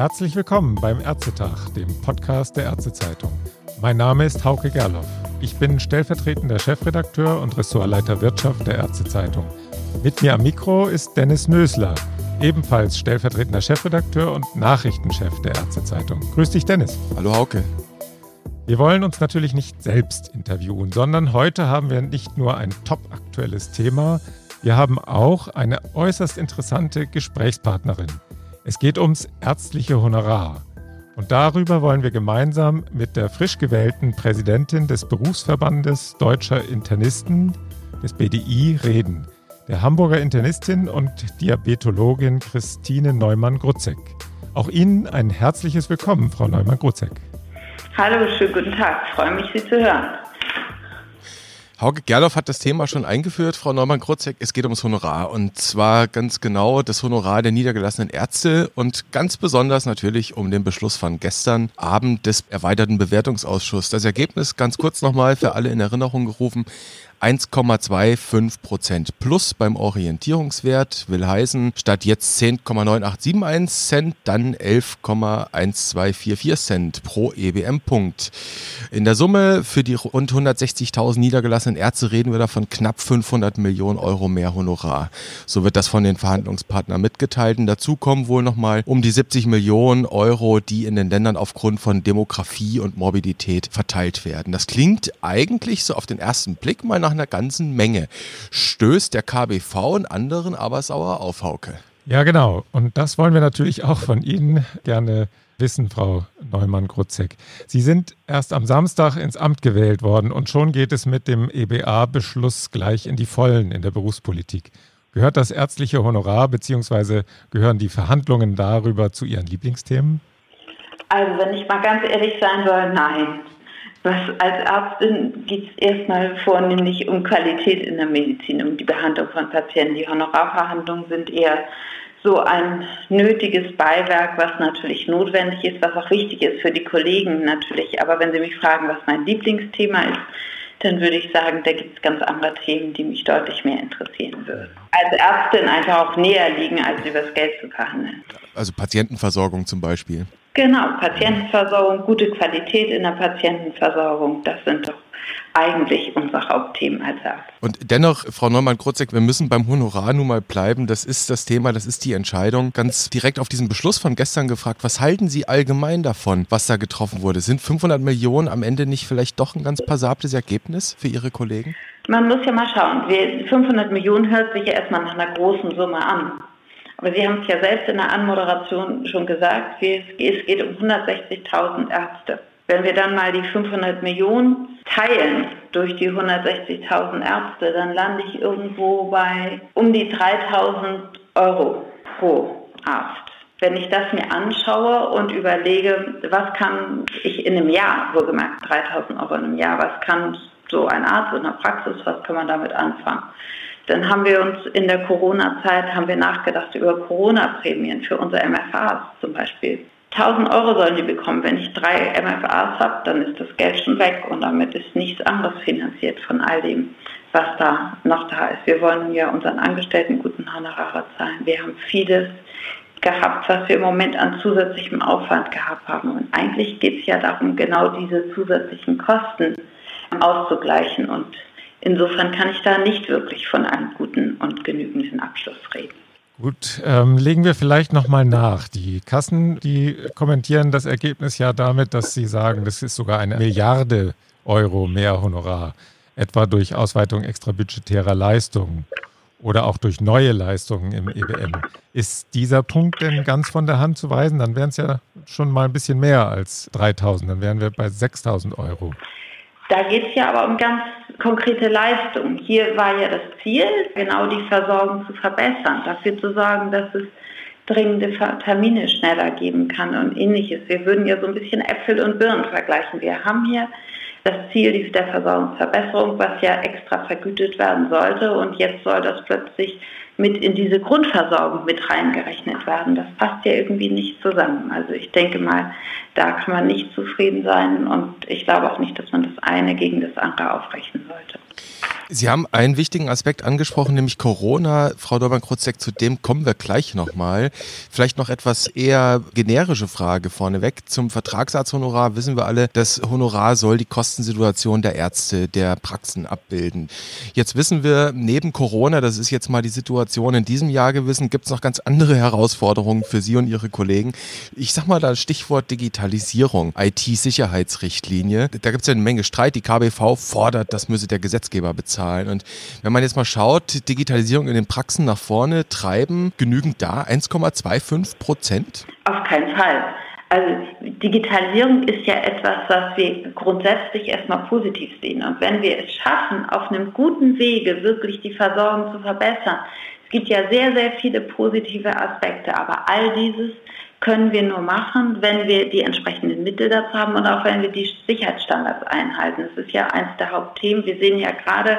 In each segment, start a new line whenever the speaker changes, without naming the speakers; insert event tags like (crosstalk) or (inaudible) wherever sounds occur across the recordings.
Herzlich willkommen beim Ärztetag, dem Podcast der Ärztezeitung. Mein Name ist Hauke Gerloff. Ich bin stellvertretender Chefredakteur und Ressortleiter Wirtschaft der Ärztezeitung. Mit mir am Mikro ist Dennis Nösler, ebenfalls stellvertretender Chefredakteur und Nachrichtenchef der Ärztezeitung. Grüß dich, Dennis.
Hallo, Hauke.
Wir wollen uns natürlich nicht selbst interviewen, sondern heute haben wir nicht nur ein top-aktuelles Thema, wir haben auch eine äußerst interessante Gesprächspartnerin. Es geht ums ärztliche Honorar. Und darüber wollen wir gemeinsam mit der frisch gewählten Präsidentin des Berufsverbandes Deutscher Internisten, des BDI, reden. Der Hamburger Internistin und Diabetologin Christine Neumann-Grutzek. Auch Ihnen ein herzliches Willkommen, Frau Neumann-Grutzek.
Hallo, schönen guten Tag. Ich freue mich, Sie zu hören.
Hauke Gerloff hat das Thema schon eingeführt, Frau Neumann-Krotzek. Es geht ums Honorar und zwar ganz genau das Honorar der niedergelassenen Ärzte und ganz besonders natürlich um den Beschluss von gestern Abend des erweiterten Bewertungsausschusses. Das Ergebnis ganz kurz nochmal für alle in Erinnerung gerufen. 1,25 Prozent plus beim Orientierungswert will heißen, statt jetzt 10,9871 Cent, dann 11,1244 Cent pro EBM-Punkt. In der Summe für die rund 160.000 niedergelassenen Ärzte reden wir davon knapp 500 Millionen Euro mehr Honorar. So wird das von den Verhandlungspartnern mitgeteilt. Und dazu kommen wohl nochmal um die 70 Millionen Euro, die in den Ländern aufgrund von Demografie und Morbidität verteilt werden. Das klingt eigentlich so auf den ersten Blick mal nach nach einer ganzen Menge. Stößt der KBV und anderen aber sauer auf, Hauke.
Ja, genau. Und das wollen wir natürlich (laughs) auch von Ihnen gerne wissen, Frau Neumann-Grutzek. Sie sind erst am Samstag ins Amt gewählt worden und schon geht es mit dem EBA-Beschluss gleich in die Vollen in der Berufspolitik. Gehört das ärztliche Honorar bzw. gehören die Verhandlungen darüber zu Ihren Lieblingsthemen?
Also wenn ich mal ganz ehrlich sein soll, nein. Was als Ärztin geht es erstmal vornehmlich um Qualität in der Medizin, um die Behandlung von Patienten. Die Honorarverhandlungen sind eher so ein nötiges Beiwerk, was natürlich notwendig ist, was auch wichtig ist für die Kollegen natürlich. Aber wenn Sie mich fragen, was mein Lieblingsthema ist, dann würde ich sagen, da gibt es ganz andere Themen, die mich deutlich mehr interessieren würden. Als Ärztin einfach auch näher liegen, als über das Geld zu verhandeln.
Also Patientenversorgung zum Beispiel.
Genau, Patientenversorgung, gute Qualität in der Patientenversorgung, das sind doch eigentlich unsere Hauptthemen als Arzt.
Und dennoch, Frau Neumann-Krotzek, wir müssen beim Honorar nun mal bleiben. Das ist das Thema, das ist die Entscheidung. Ganz direkt auf diesen Beschluss von gestern gefragt, was halten Sie allgemein davon, was da getroffen wurde? Sind 500 Millionen am Ende nicht vielleicht doch ein ganz passables Ergebnis für Ihre Kollegen?
Man muss ja mal schauen. 500 Millionen hört sich ja erstmal nach einer großen Summe an. Aber Sie haben es ja selbst in der Anmoderation schon gesagt, es geht um 160.000 Ärzte. Wenn wir dann mal die 500 Millionen teilen durch die 160.000 Ärzte, dann lande ich irgendwo bei um die 3.000 Euro pro Arzt. Wenn ich das mir anschaue und überlege, was kann ich in einem Jahr, wohlgemerkt 3.000 Euro in einem Jahr, was kann so ein Arzt in der Praxis, was kann man damit anfangen? Dann haben wir uns in der Corona-Zeit haben wir nachgedacht über Corona-Prämien für unsere MFAs zum Beispiel. 1000 Euro sollen die bekommen. Wenn ich drei MFAs habe, dann ist das Geld schon weg und damit ist nichts anderes finanziert von all dem, was da noch da ist. Wir wollen ja unseren Angestellten guten Honorare zahlen. Wir haben vieles gehabt, was wir im Moment an zusätzlichem Aufwand gehabt haben. Und eigentlich geht es ja darum, genau diese zusätzlichen Kosten auszugleichen und Insofern kann ich da nicht wirklich von einem guten und genügenden Abschluss reden.
Gut, ähm, legen wir vielleicht nochmal nach. Die Kassen, die kommentieren das Ergebnis ja damit, dass sie sagen, das ist sogar eine Milliarde Euro mehr Honorar, etwa durch Ausweitung extrabudgetärer Leistungen oder auch durch neue Leistungen im EBM. Ist dieser Punkt denn ganz von der Hand zu weisen? Dann wären es ja schon mal ein bisschen mehr als 3000, dann wären wir bei 6000 Euro.
Da geht es ja aber um ganz konkrete Leistungen. Hier war ja das Ziel, genau die Versorgung zu verbessern, dafür zu sorgen, dass es dringende Termine schneller geben kann und ähnliches. Wir würden ja so ein bisschen Äpfel und Birnen vergleichen. Wir haben hier das Ziel der Versorgungsverbesserung, was ja extra vergütet werden sollte und jetzt soll das plötzlich mit in diese Grundversorgung mit reingerechnet werden. Das passt ja irgendwie nicht zusammen. Also ich denke mal, da kann man nicht zufrieden sein und ich glaube auch nicht, dass man das eine gegen das andere aufrechnen sollte.
Sie haben einen wichtigen Aspekt angesprochen, nämlich Corona. Frau Dormann-Krutzek, zu dem kommen wir gleich nochmal. Vielleicht noch etwas eher generische Frage vorneweg. Zum Vertragsarzthonorar wissen wir alle, das Honorar soll die Kostensituation der Ärzte, der Praxen abbilden. Jetzt wissen wir, neben Corona, das ist jetzt mal die Situation in diesem Jahr gewesen, gibt es noch ganz andere Herausforderungen für Sie und Ihre Kollegen. Ich sag mal da Stichwort Digitalisierung, IT-Sicherheitsrichtlinie. Da gibt es ja eine Menge Streit. Die KBV fordert, das müsse der Gesetzgeber bezahlen. Zahlen. Und wenn man jetzt mal schaut, Digitalisierung in den Praxen nach vorne treiben, genügend da 1,25 Prozent?
Auf keinen Fall. Also Digitalisierung ist ja etwas, was wir grundsätzlich erstmal positiv sehen. Und wenn wir es schaffen, auf einem guten Wege wirklich die Versorgung zu verbessern, es gibt ja sehr, sehr viele positive Aspekte, aber all dieses können wir nur machen, wenn wir die entsprechenden Mittel dazu haben und auch wenn wir die Sicherheitsstandards einhalten. Das ist ja eines der Hauptthemen. Wir sehen ja gerade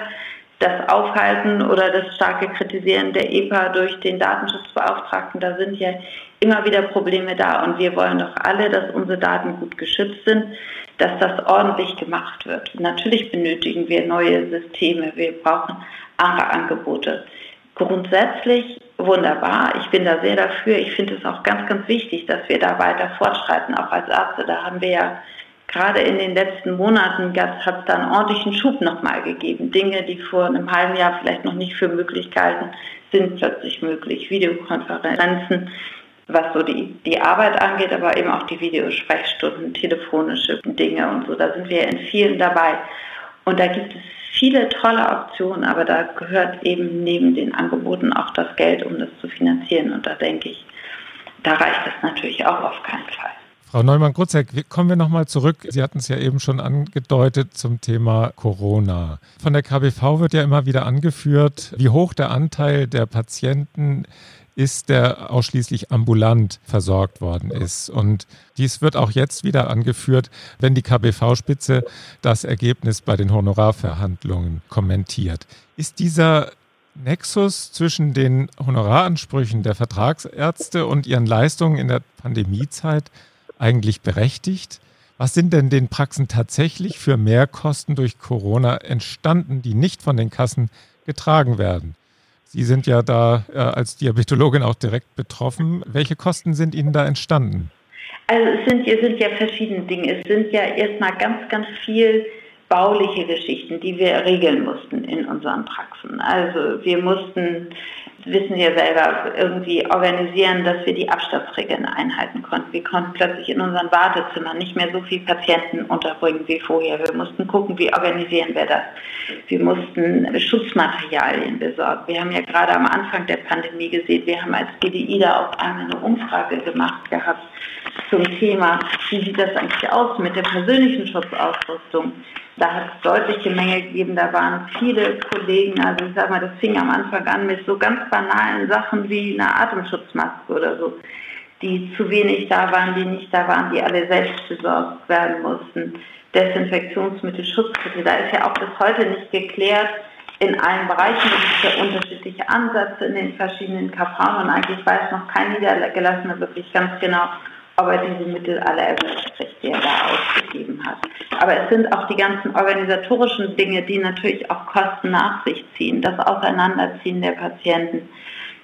das Aufhalten oder das starke Kritisieren der EPA durch den Datenschutzbeauftragten. Da sind ja immer wieder Probleme da und wir wollen doch alle, dass unsere Daten gut geschützt sind, dass das ordentlich gemacht wird. Natürlich benötigen wir neue Systeme, wir brauchen andere Angebote. Grundsätzlich wunderbar. Ich bin da sehr dafür. Ich finde es auch ganz, ganz wichtig, dass wir da weiter fortschreiten, auch als Ärzte. Da haben wir ja gerade in den letzten Monaten hat es da einen ordentlichen Schub nochmal gegeben. Dinge, die vor einem halben Jahr vielleicht noch nicht für möglich galten, sind plötzlich möglich. Videokonferenzen, was so die, die Arbeit angeht, aber eben auch die Videosprechstunden, telefonische Dinge und so. Da sind wir in vielen dabei. Und da gibt es viele tolle Optionen, aber da gehört eben neben den Angeboten auch das Geld, um das zu finanzieren. Und da denke ich, da reicht das natürlich auch auf keinen Fall.
Frau Neumann-Grutzek, kommen wir nochmal zurück. Sie hatten es ja eben schon angedeutet zum Thema Corona. Von der KBV wird ja immer wieder angeführt, wie hoch der Anteil der Patienten ist, der ausschließlich ambulant versorgt worden ist. Und dies wird auch jetzt wieder angeführt, wenn die KBV-Spitze das Ergebnis bei den Honorarverhandlungen kommentiert. Ist dieser Nexus zwischen den Honoraransprüchen der Vertragsärzte und ihren Leistungen in der Pandemiezeit eigentlich berechtigt? Was sind denn den Praxen tatsächlich für Mehrkosten durch Corona entstanden, die nicht von den Kassen getragen werden? Sie sind ja da äh, als Diabetologin auch direkt betroffen. Welche Kosten sind Ihnen da entstanden?
Also es sind, es sind ja verschiedene Dinge. Es sind ja erstmal ganz, ganz viel bauliche Geschichten, die wir regeln mussten in unseren Praxen. Also wir mussten wissen wir selber, irgendwie organisieren, dass wir die Abstandsregeln einhalten konnten. Wir konnten plötzlich in unseren Wartezimmern nicht mehr so viele Patienten unterbringen wie vorher. Wir mussten gucken, wie organisieren wir das. Wir mussten Schutzmaterialien besorgen. Wir haben ja gerade am Anfang der Pandemie gesehen, wir haben als GDI da auch einmal eine Umfrage gemacht gehabt zum Thema, wie sieht das eigentlich aus mit der persönlichen Schutzausrüstung. Da hat es deutliche Menge gegeben, da waren viele Kollegen, also ich sag mal, das fing am Anfang an mit so ganz banalen Sachen wie eine Atemschutzmaske oder so, die zu wenig da waren, die nicht da waren, die alle selbst besorgt werden mussten. Desinfektionsmittel, Schutzmittel, da ist ja auch bis heute nicht geklärt, in allen Bereichen gibt es ja unterschiedliche Ansätze in den verschiedenen KV und eigentlich weiß noch kein Niedergelassener wirklich ganz genau, ob er diese Mittel alle erwischt kriegt, die er da ausgegeben hat. Aber es sind auch die ganzen organisatorischen Dinge, die natürlich auch Kosten nach sich ziehen. Das Auseinanderziehen der Patienten,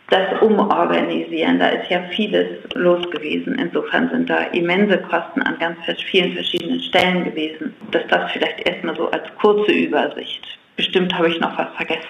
das Umorganisieren, da ist ja vieles los gewesen. Insofern sind da immense Kosten an ganz vielen verschiedenen Stellen gewesen. Das das vielleicht erstmal so als kurze Übersicht. Bestimmt habe ich noch was vergessen.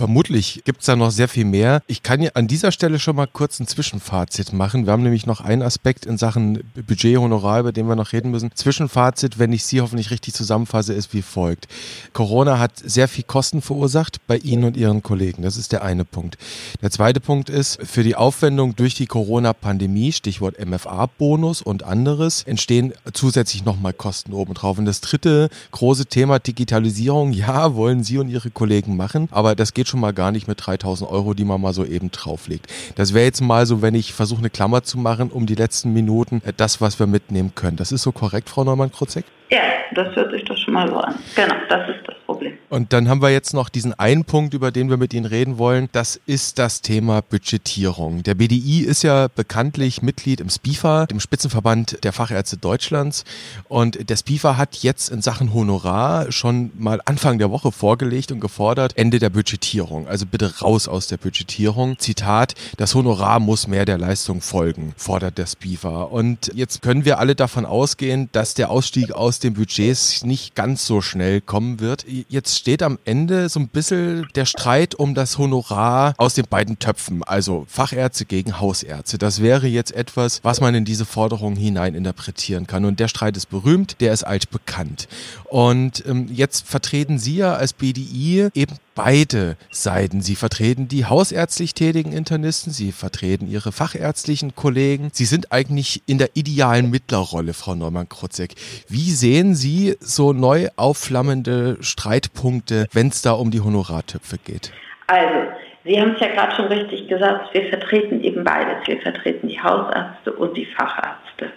Vermutlich gibt es da noch sehr viel mehr. Ich kann ja an dieser Stelle schon mal kurz ein Zwischenfazit machen. Wir haben nämlich noch einen Aspekt in Sachen Budget, Honorar, über den wir noch reden müssen. Zwischenfazit, wenn ich Sie hoffentlich richtig zusammenfasse, ist wie folgt. Corona hat sehr viel Kosten verursacht bei Ihnen und Ihren Kollegen. Das ist der eine Punkt. Der zweite Punkt ist, für die Aufwendung durch die Corona-Pandemie, Stichwort MFA-Bonus und anderes, entstehen zusätzlich nochmal Kosten obendrauf. Und das dritte große Thema Digitalisierung, ja, wollen Sie und Ihre Kollegen machen, aber das geht schon mal gar nicht mit 3000 Euro, die man mal so eben drauflegt. Das wäre jetzt mal so, wenn ich versuche, eine Klammer zu machen, um die letzten Minuten, äh, das, was wir mitnehmen können. Das ist so korrekt, Frau Neumann-Kruzek?
Ja, das hört sich doch schon mal so an. Genau, das ist das Problem.
Und dann haben wir jetzt noch diesen einen Punkt, über den wir mit Ihnen reden wollen. Das ist das Thema Budgetierung. Der BDI ist ja bekanntlich Mitglied im SPIFA, dem Spitzenverband der Fachärzte Deutschlands. Und der SPIFA hat jetzt in Sachen Honorar schon mal Anfang der Woche vorgelegt und gefordert, Ende der Budgetierung. Also bitte raus aus der Budgetierung. Zitat, das Honorar muss mehr der Leistung folgen, fordert der SPIFA. Und jetzt können wir alle davon ausgehen, dass der Ausstieg aus den Budgets nicht ganz so schnell kommen wird. Jetzt steht am Ende so ein bisschen der Streit um das Honorar aus den beiden Töpfen, also Fachärzte gegen Hausärzte. Das wäre jetzt etwas, was man in diese Forderung hinein interpretieren kann. Und der Streit ist berühmt, der ist altbekannt. Und ähm, jetzt vertreten Sie ja als BDI eben beide Seiten. Sie vertreten die hausärztlich tätigen Internisten, Sie vertreten Ihre fachärztlichen Kollegen. Sie sind eigentlich in der idealen Mittlerrolle, Frau Neumann-Krutzek. Wie sehen Sie so neu aufflammende Streitpunkte, wenn es da um die Honorartöpfe geht?
Also, Sie haben es ja gerade schon richtig gesagt, wir vertreten eben beides. Wir vertreten die Hausärzte und die Fachärzte.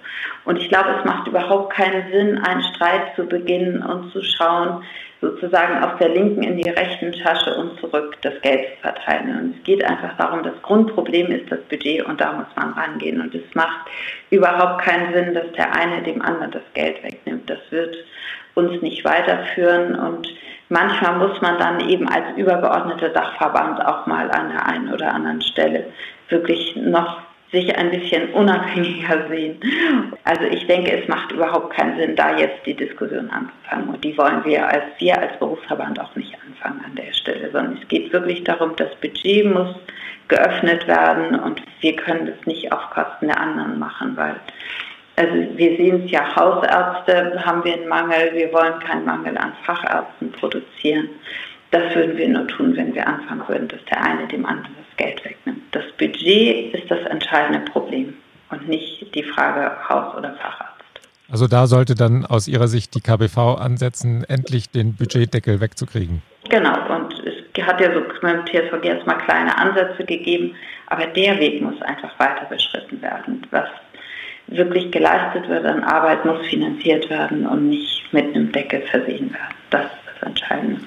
Und ich glaube, es macht überhaupt keinen Sinn, einen Streit zu beginnen und zu schauen, sozusagen aus der linken in die rechten Tasche und zurück das Geld zu verteilen. Und es geht einfach darum, das Grundproblem ist das Budget und da muss man rangehen. Und es macht überhaupt keinen Sinn, dass der eine dem anderen das Geld wegnimmt. Das wird uns nicht weiterführen und manchmal muss man dann eben als übergeordneter Dachverband auch mal an der einen oder anderen Stelle wirklich noch sich ein bisschen unabhängiger sehen. Also ich denke, es macht überhaupt keinen Sinn, da jetzt die Diskussion anzufangen. Und die wollen wir als wir als Berufsverband auch nicht anfangen an der Stelle, sondern es geht wirklich darum, das Budget muss geöffnet werden und wir können das nicht auf Kosten der anderen machen, weil also wir sehen es ja, Hausärzte haben wir einen Mangel, wir wollen keinen Mangel an Fachärzten produzieren. Das würden wir nur tun, wenn wir anfangen würden, dass der eine dem anderen das Geld wegnimmt. Das Budget ist das entscheidende Problem und nicht die Frage Haus- oder Facharzt.
Also da sollte dann aus Ihrer Sicht die KBV ansetzen, endlich den Budgetdeckel wegzukriegen.
Genau, und es hat ja so mit dem TSVG erstmal kleine Ansätze gegeben, aber der Weg muss einfach weiter beschritten werden. Was wirklich geleistet wird an Arbeit, muss finanziert werden und nicht mit einem Deckel versehen werden. Das ist das Entscheidende.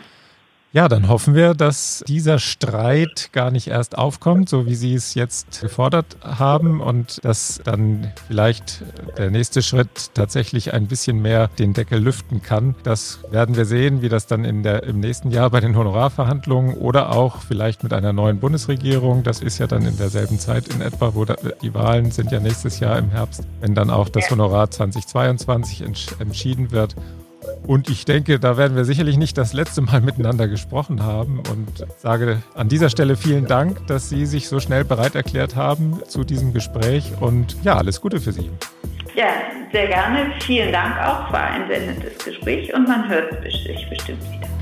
Ja, dann hoffen wir, dass dieser Streit gar nicht erst aufkommt, so wie Sie es jetzt gefordert haben und dass dann vielleicht der nächste Schritt tatsächlich ein bisschen mehr den Deckel lüften kann. Das werden wir sehen, wie das dann in der, im nächsten Jahr bei den Honorarverhandlungen oder auch vielleicht mit einer neuen Bundesregierung, das ist ja dann in derselben Zeit in etwa, wo da, die Wahlen sind ja nächstes Jahr im Herbst, wenn dann auch das Honorar 2022 entschieden wird. Und ich denke, da werden wir sicherlich nicht das letzte Mal (laughs) miteinander gesprochen haben und sage an dieser Stelle vielen Dank, dass Sie sich so schnell bereit erklärt haben zu diesem Gespräch und ja, alles Gute für Sie.
Ja, sehr gerne. Vielen Dank auch. War ein sehr nettes Gespräch und man hört sich bestimmt wieder.